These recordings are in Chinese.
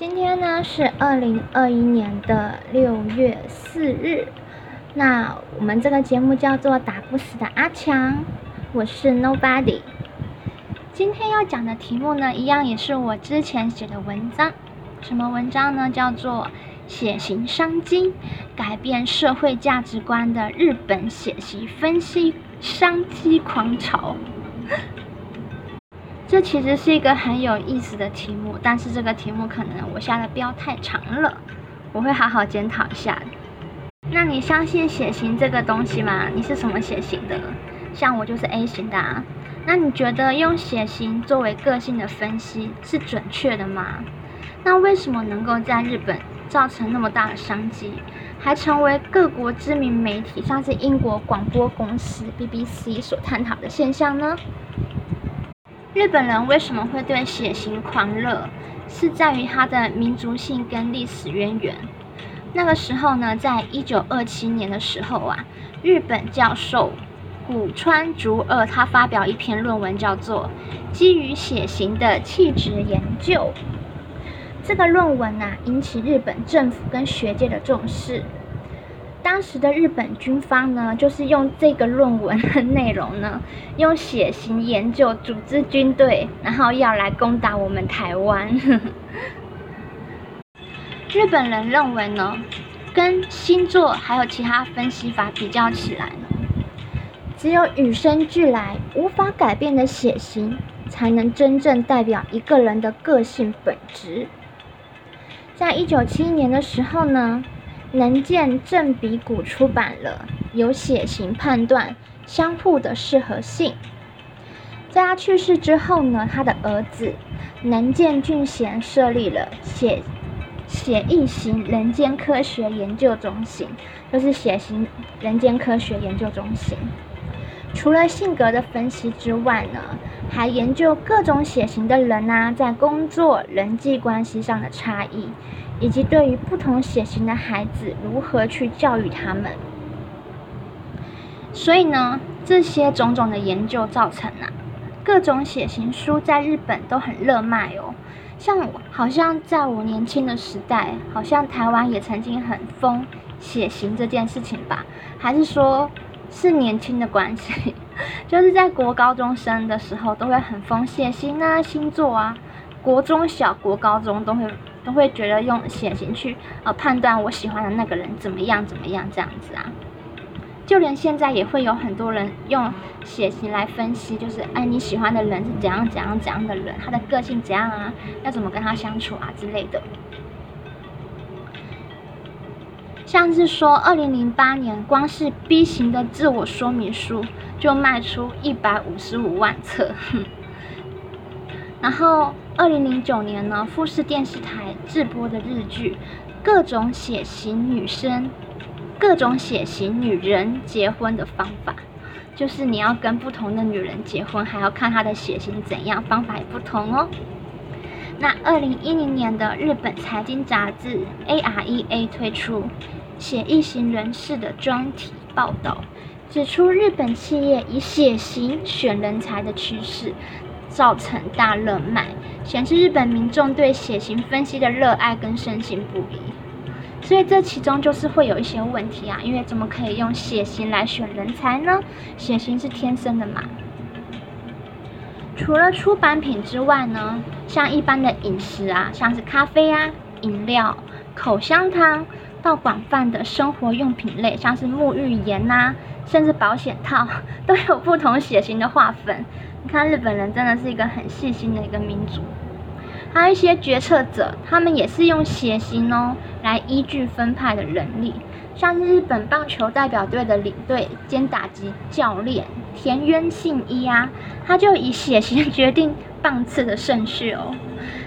今天呢是二零二一年的六月四日，那我们这个节目叫做打不死的阿强，我是 Nobody。今天要讲的题目呢，一样也是我之前写的文章，什么文章呢？叫做血型商机，改变社会价值观的日本血型分析商机狂潮。这其实是一个很有意思的题目，但是这个题目可能我下的标太长了，我会好好检讨一下。那你相信血型这个东西吗？你是什么血型的？像我就是 A 型的啊。那你觉得用血型作为个性的分析是准确的吗？那为什么能够在日本造成那么大的商机，还成为各国知名媒体，像是英国广播公司 BBC 所探讨的现象呢？日本人为什么会对血型狂热？是在于它的民族性跟历史渊源。那个时候呢，在一九二七年的时候啊，日本教授古川竹二他发表一篇论文，叫做《基于血型的气质研究》。这个论文啊，引起日本政府跟学界的重视。当时的日本军方呢，就是用这个论文的内容呢，用血型研究组织军队，然后要来攻打我们台湾。日本人认为呢，跟星座还有其他分析法比较起来，只有与生俱来、无法改变的血型，才能真正代表一个人的个性本质。在一九七一年的时候呢。能见正比谷出版了有血型判断相互的适合性。在他去世之后呢，他的儿子能见俊贤设立了血血异型人间科学研究中心，就是血型人间科学研究中心。除了性格的分析之外呢，还研究各种血型的人呐，在工作人际关系上的差异。以及对于不同血型的孩子如何去教育他们，所以呢，这些种种的研究造成啊，各种血型书在日本都很热卖哦。像好像在我年轻的时代，好像台湾也曾经很疯血型这件事情吧？还是说是年轻的关系？就是在国高中生的时候都会很疯血型啊、星座啊，国中小、国高中都会。都会觉得用血型去呃判断我喜欢的那个人怎么样怎么样这样子啊，就连现在也会有很多人用血型来分析，就是哎你喜欢的人是怎样怎样怎样的人，他的个性怎样啊，要怎么跟他相处啊之类的。像是说，二零零八年光是 B 型的自我说明书就卖出一百五十五万册，然后。二零零九年呢，富士电视台制播的日剧《各种血型女生、各种血型女人结婚的方法》，就是你要跟不同的女人结婚，还要看她的血型怎样，方法也不同哦。那二零一零年的日本财经杂志《AREA》推出血异型人士的专题报道，指出日本企业以血型选人才的趋势。造成大热卖，显示日本民众对血型分析的热爱跟深信不疑。所以这其中就是会有一些问题啊，因为怎么可以用血型来选人才呢？血型是天生的嘛？除了出版品之外呢，像一般的饮食啊，像是咖啡啊、饮料、口香糖，到广泛的生活用品类，像是沐浴盐呐，甚至保险套，都有不同血型的划分。你看，日本人真的是一个很细心的一个民族。还有一些决策者，他们也是用血型哦来依据分派的人力。像是日本棒球代表队的领队兼打击教练田渊信一啊，他就以血型决定棒次的顺序哦。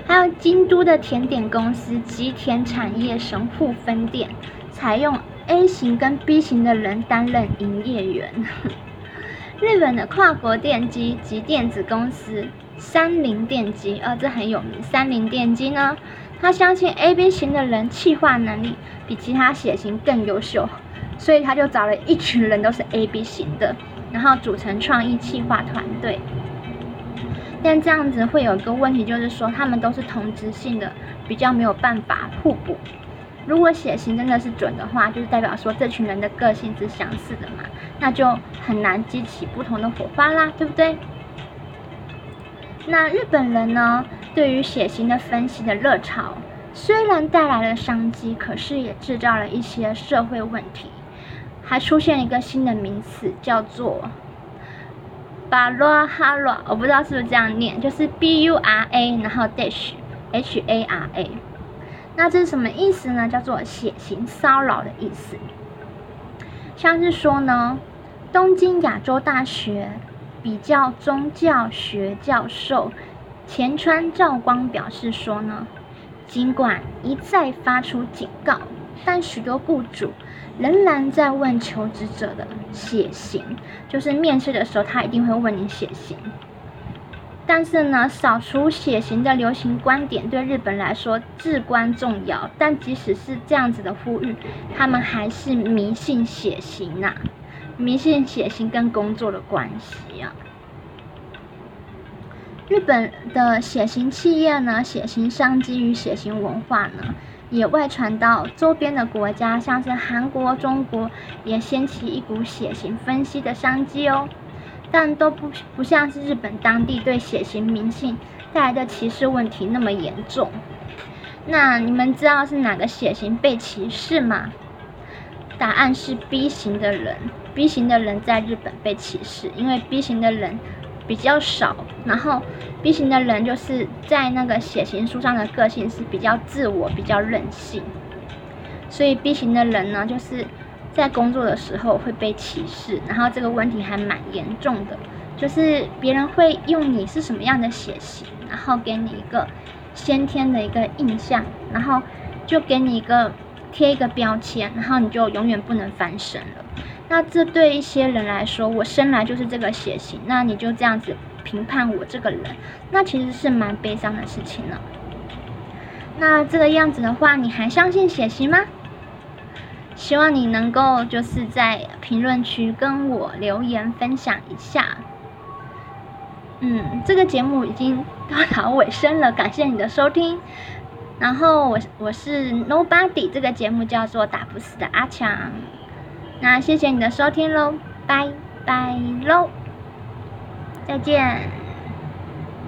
还有京都的甜点公司吉田产业神户分店，采用 A 型跟 B 型的人担任营业员。日本的跨国电机及电子公司三菱电机，呃，这很有名。三菱电机呢，他相信 AB 型的人气化能力比其他血型更优秀，所以他就找了一群人都是 AB 型的，然后组成创意气化团队。但这样子会有一个问题，就是说他们都是同质性的比较没有办法互补。如果血型真的是准的话，就是代表说这群人的个性是相似的嘛，那就很难激起不同的火花啦，对不对？那日本人呢，对于血型的分析的热潮，虽然带来了商机，可是也制造了一些社会问题，还出现一个新的名词，叫做巴拉哈拉，我不知道是不是这样念，就是 B U R A，然后 dash H A R A。那这是什么意思呢？叫做血型骚扰的意思。像是说呢，东京亚洲大学比较宗教学教授前川照光表示说呢，尽管一再发出警告，但许多雇主仍然在问求职者的血型，就是面试的时候他一定会问你血型。但是呢，扫除血型的流行观点对日本来说至关重要。但即使是这样子的呼吁，他们还是迷信血型呐，迷信血型跟工作的关系啊。日本的血型企业呢，血型商机与血型文化呢，也外传到周边的国家，像是韩国、中国，也掀起一股血型分析的商机哦。但都不不像是日本当地对血型迷信带来的歧视问题那么严重。那你们知道是哪个血型被歧视吗？答案是 B 型的人。B 型的人在日本被歧视，因为 B 型的人比较少。然后 B 型的人就是在那个血型书上的个性是比较自我、比较任性。所以 B 型的人呢，就是。在工作的时候会被歧视，然后这个问题还蛮严重的，就是别人会用你是什么样的血型，然后给你一个先天的一个印象，然后就给你一个贴一个标签，然后你就永远不能翻身了。那这对一些人来说，我生来就是这个血型，那你就这样子评判我这个人，那其实是蛮悲伤的事情呢。那这个样子的话，你还相信血型吗？希望你能够就是在评论区跟我留言分享一下。嗯，这个节目已经到达尾声了，感谢你的收听。然后我我是 Nobody，这个节目叫做打不死的阿强。那谢谢你的收听喽，拜拜喽，再见。